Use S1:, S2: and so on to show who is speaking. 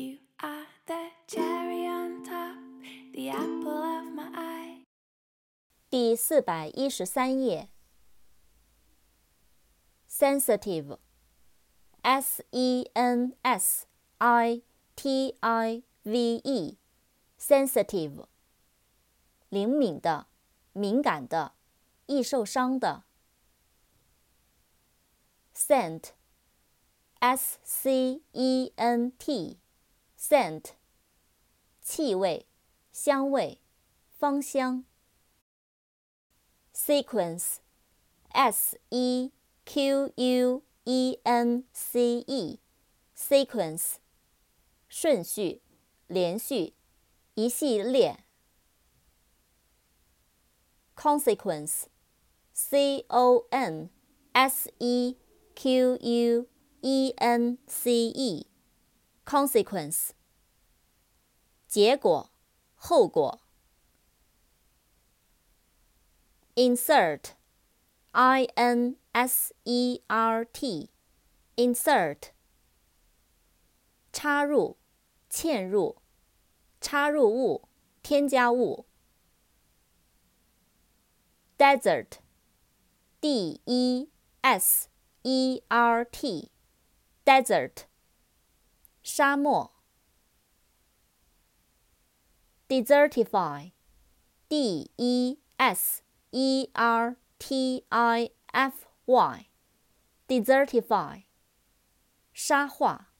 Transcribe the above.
S1: You are the cherry on top, the apple of my eye.
S2: 第四百一十三页。sensitive, s e n s i t i v e, sensitive，灵敏的、敏感的、易受伤的。scent, s c e n t, scent，气味、香味、芳香。sequence, s e q u e n c e, sequence，顺序、连续、一系列。consequence, c o n s e q u e n c e, consequence，结果、后果。insert, i n s e r t, insert，插入、嵌入、插入物、添加物。desert, d e s e r t, desert， 沙漠 desertify desertify desertify 沙化